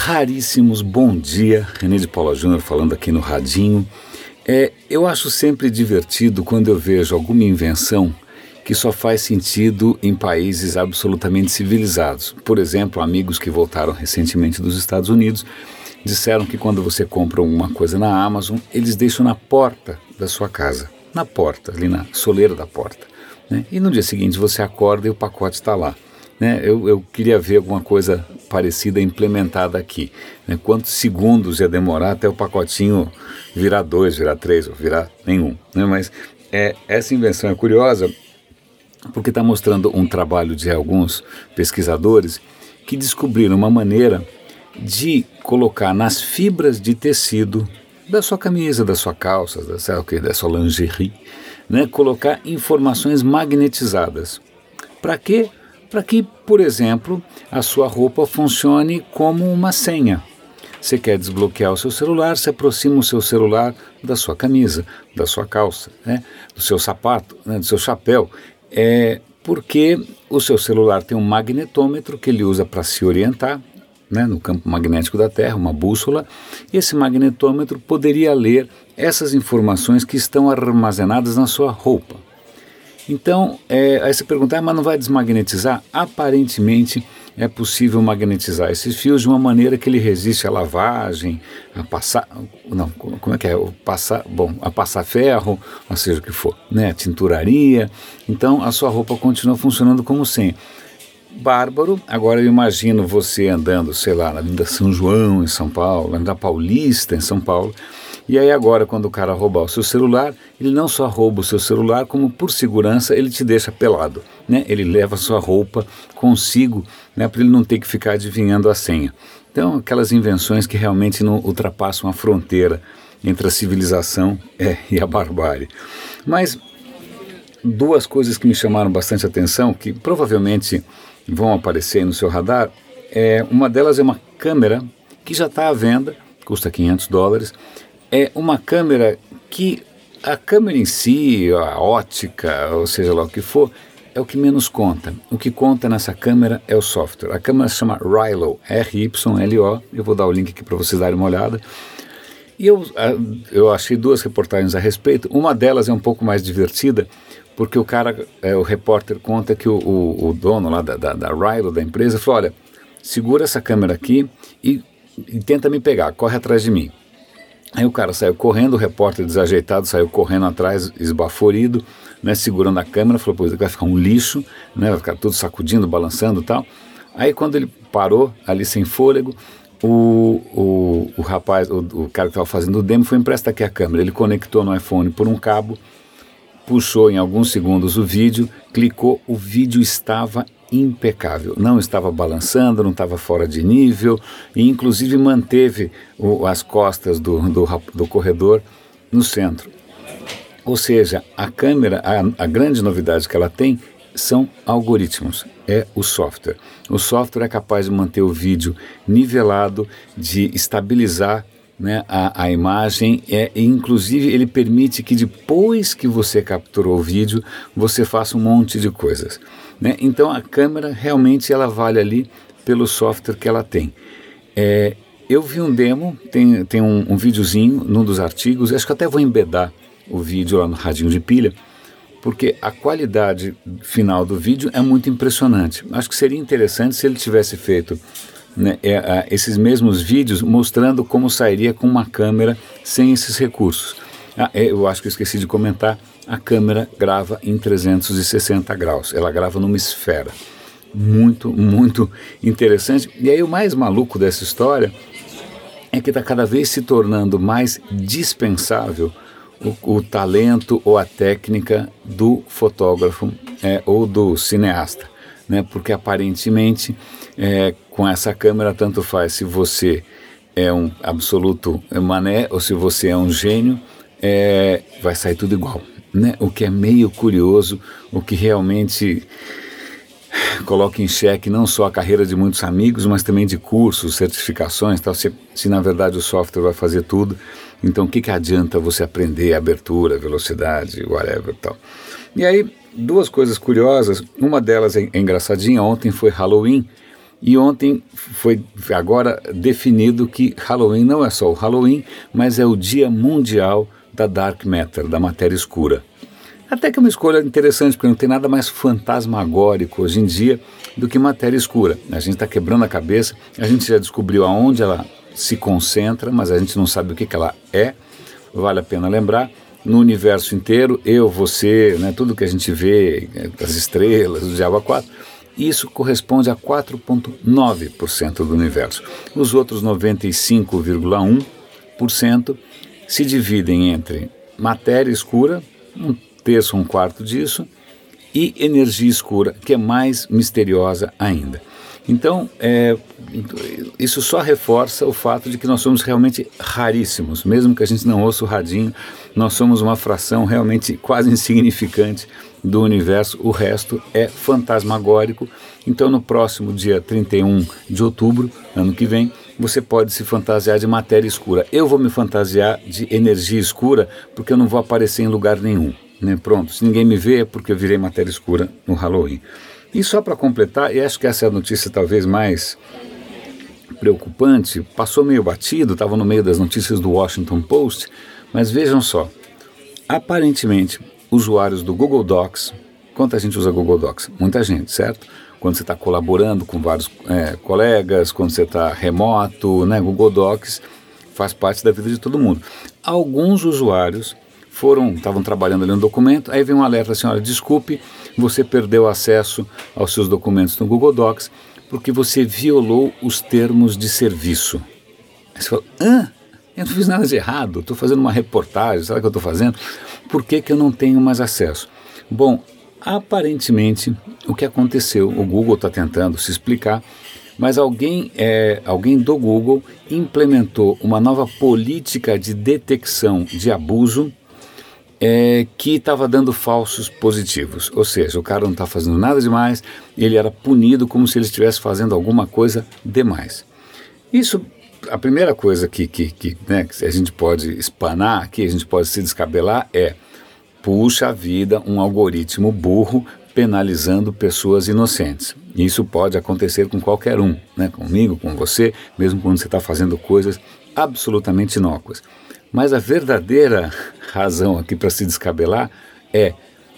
raríssimos. Bom dia, René de Paula Júnior falando aqui no Radinho. É, eu acho sempre divertido quando eu vejo alguma invenção que só faz sentido em países absolutamente civilizados. Por exemplo, amigos que voltaram recentemente dos Estados Unidos disseram que quando você compra alguma coisa na Amazon, eles deixam na porta da sua casa, na porta, ali na soleira da porta. Né? E no dia seguinte você acorda e o pacote está lá. Né, eu, eu, queria ver alguma coisa parecida implementada aqui. Né, quantos segundos ia demorar até o pacotinho virar dois, virar três, ou virar nenhum. Né, mas é, essa invenção é curiosa porque está mostrando um trabalho de alguns pesquisadores que descobriram uma maneira de colocar nas fibras de tecido da sua camisa, da sua calça, da, lá, da sua lingerie, né, colocar informações magnetizadas. Para quê? Para que, por exemplo, a sua roupa funcione como uma senha. Você quer desbloquear o seu celular, se aproxima o seu celular da sua camisa, da sua calça, né, do seu sapato, né, do seu chapéu. É porque o seu celular tem um magnetômetro que ele usa para se orientar né, no campo magnético da Terra, uma bússola, e esse magnetômetro poderia ler essas informações que estão armazenadas na sua roupa. Então, é, aí você pergunta, ah, mas não vai desmagnetizar? Aparentemente é possível magnetizar esses fios de uma maneira que ele resiste à lavagem, a passar, não, como é que é, o passar, bom, a passar ferro, ou seja o que for, né, tinturaria. Então a sua roupa continua funcionando como sem. Bárbaro, agora eu imagino você andando, sei lá, na Avenida São João, em São Paulo, na Avenida Paulista, em São Paulo, e aí agora, quando o cara roubar o seu celular, ele não só rouba o seu celular, como por segurança ele te deixa pelado. Né? Ele leva sua roupa consigo, né, para ele não ter que ficar adivinhando a senha. Então, aquelas invenções que realmente não ultrapassam a fronteira entre a civilização é, e a barbárie. Mas duas coisas que me chamaram bastante atenção, que provavelmente vão aparecer no seu radar, é, uma delas é uma câmera que já está à venda, custa 500 dólares, é uma câmera que a câmera em si, a ótica, ou seja lá o que for, é o que menos conta. O que conta nessa câmera é o software. A câmera se chama Rylo, R-Y-L-O. Eu vou dar o link aqui para vocês darem uma olhada. E eu, eu achei duas reportagens a respeito. Uma delas é um pouco mais divertida, porque o cara, é, o repórter conta que o, o, o dono lá da, da, da da empresa, falou: olha, segura essa câmera aqui e, e tenta me pegar, corre atrás de mim. Aí o cara saiu correndo, o repórter desajeitado saiu correndo atrás, esbaforido, né, segurando a câmera, falou, pô, vai ficar um lixo, né, vai ficar tudo sacudindo, balançando e tal. Aí quando ele parou, ali sem fôlego, o, o, o rapaz, o, o cara que estava fazendo o demo foi empresta aqui a câmera. Ele conectou no iPhone por um cabo, puxou em alguns segundos o vídeo, clicou, o vídeo estava impecável. Não estava balançando, não estava fora de nível e, inclusive, manteve o, as costas do, do, do, corredor no centro. Ou seja, a câmera, a, a grande novidade que ela tem são algoritmos, é o software. O software é capaz de manter o vídeo nivelado, de estabilizar né, a, a imagem, é, inclusive ele permite que depois que você capturou o vídeo, você faça um monte de coisas. Né? Então a câmera realmente ela vale ali pelo software que ela tem. É, eu vi um demo, tem, tem um, um videozinho num dos artigos, acho que até vou embedar o vídeo lá no radinho de pilha, porque a qualidade final do vídeo é muito impressionante. Acho que seria interessante se ele tivesse feito né, é, esses mesmos vídeos mostrando como sairia com uma câmera sem esses recursos. Ah, é, eu acho que eu esqueci de comentar, a câmera grava em 360 graus, ela grava numa esfera. Muito, muito interessante. E aí o mais maluco dessa história é que está cada vez se tornando mais dispensável o, o talento ou a técnica do fotógrafo é, ou do cineasta, né? porque aparentemente é, com essa câmera tanto faz se você é um absoluto mané ou se você é um gênio, é, vai sair tudo igual. Né? O que é meio curioso, o que realmente coloca em xeque não só a carreira de muitos amigos, mas também de cursos, certificações, tal. Se, se na verdade o software vai fazer tudo, então o que, que adianta você aprender abertura, velocidade, whatever tal. E aí, duas coisas curiosas, uma delas é engraçadinha, ontem foi Halloween, E ontem foi agora definido que Halloween não é só o Halloween, mas é o Dia Mundial da Dark Matter, da matéria escura. Até que é uma escolha interessante, porque não tem nada mais fantasmagórico hoje em dia do que matéria escura. A gente está quebrando a cabeça, a gente já descobriu aonde ela se concentra, mas a gente não sabe o que, que ela é. Vale a pena lembrar. No universo inteiro, eu, você, né, tudo que a gente vê, as estrelas, o diabo 4, isso corresponde a 4,9% do universo. Os outros 95,1% se dividem entre matéria escura, um terço, um quarto disso, e energia escura, que é mais misteriosa ainda. Então, é, isso só reforça o fato de que nós somos realmente raríssimos, mesmo que a gente não ouça o radinho, nós somos uma fração realmente quase insignificante do universo, o resto é fantasmagórico. Então, no próximo dia 31 de outubro, ano que vem, você pode se fantasiar de matéria escura. Eu vou me fantasiar de energia escura porque eu não vou aparecer em lugar nenhum. Né? Pronto, se ninguém me vê é porque eu virei matéria escura no Halloween. E só para completar, e acho que essa é a notícia talvez mais preocupante, passou meio batido, estava no meio das notícias do Washington Post, mas vejam só, aparentemente usuários do Google Docs, quanta gente usa Google Docs? Muita gente, certo? Quando você está colaborando com vários é, colegas, quando você está remoto, né? Google Docs faz parte da vida de todo mundo. Alguns usuários foram, estavam trabalhando ali no documento, aí vem um alerta assim, olha, desculpe, você perdeu acesso aos seus documentos no Google Docs porque você violou os termos de serviço. Aí você fala, hã? Eu não fiz nada de errado, estou fazendo uma reportagem, sabe o que eu estou fazendo? Por que, que eu não tenho mais acesso? Bom, aparentemente o que aconteceu, o Google está tentando se explicar, mas alguém, é, alguém do Google implementou uma nova política de detecção de abuso é, que estava dando falsos positivos. Ou seja, o cara não está fazendo nada demais, ele era punido como se ele estivesse fazendo alguma coisa demais. Isso, a primeira coisa que, que, que, né, que a gente pode espanar, que a gente pode se descabelar é puxa a vida um algoritmo burro penalizando pessoas inocentes. Isso pode acontecer com qualquer um, né? comigo, com você, mesmo quando você está fazendo coisas absolutamente inócuas. Mas a verdadeira razão aqui para se descabelar é: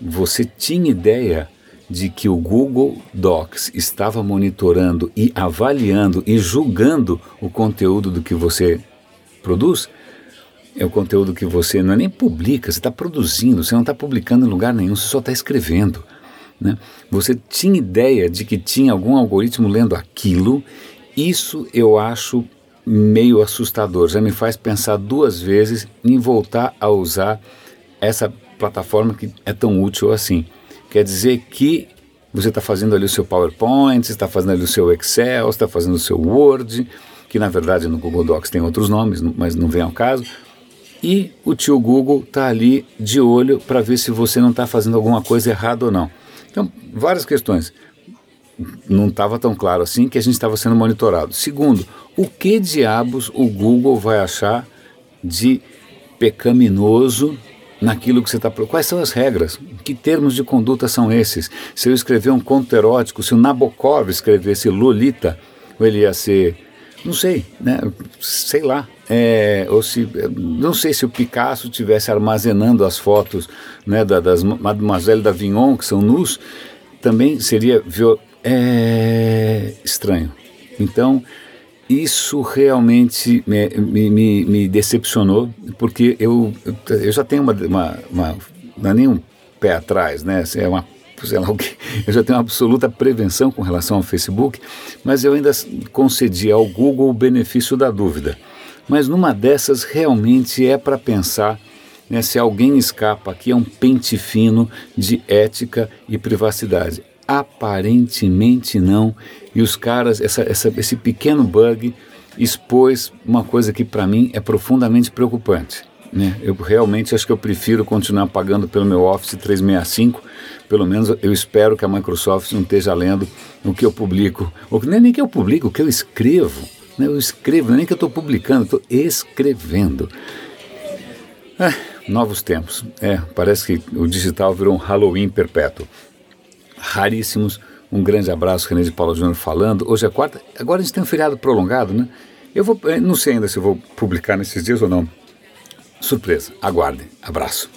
você tinha ideia de que o Google Docs estava monitorando e avaliando e julgando o conteúdo do que você produz? É o conteúdo que você não é nem publica, você está produzindo, você não está publicando em lugar nenhum, você só está escrevendo. Né? Você tinha ideia de que tinha algum algoritmo lendo aquilo? Isso eu acho meio assustador, já me faz pensar duas vezes em voltar a usar essa plataforma que é tão útil assim. Quer dizer que você está fazendo ali o seu PowerPoint, está fazendo ali o seu Excel, está fazendo o seu Word, que na verdade no Google Docs tem outros nomes, mas não vem ao caso. E o tio Google está ali de olho para ver se você não está fazendo alguma coisa errada ou não. Então, várias questões não estava tão claro assim que a gente estava sendo monitorado. Segundo, o que diabos o Google vai achar de pecaminoso naquilo que você está. Quais são as regras? Que termos de conduta são esses? Se eu escrever um conto erótico, se o Nabokov escrevesse Lolita, ele ia ser. Não sei, né? Sei lá. É, ou se não sei se o Picasso tivesse armazenando as fotos né, da, das Mademoiselle d'Avignon que são nus também seria viol é estranho. Então, isso realmente me, me, me decepcionou, porque eu, eu já tenho uma, uma, uma, Não é nem um pé atrás, né? É uma, sei lá o. Eu já tenho absoluta prevenção com relação ao Facebook, mas eu ainda concedi ao Google o benefício da dúvida. Mas numa dessas, realmente é para pensar né, se alguém escapa aqui é um pente fino de ética e privacidade. Aparentemente não. E os caras, essa, essa, esse pequeno bug expôs uma coisa que para mim é profundamente preocupante. Né? Eu realmente acho que eu prefiro continuar pagando pelo meu Office 365. Pelo menos eu espero que a Microsoft não esteja lendo o que eu publico. Ou nem, nem que eu publico, o que eu escrevo. Né? Eu escrevo, nem que eu estou publicando, estou escrevendo. Ah, novos tempos. É, parece que o digital virou um Halloween perpétuo raríssimos Um grande abraço, René de Paula Júnior falando. Hoje é quarta, agora a gente tem um feriado prolongado, né? Eu vou, não sei ainda se vou publicar nesses dias ou não. Surpresa, aguardem. Abraço.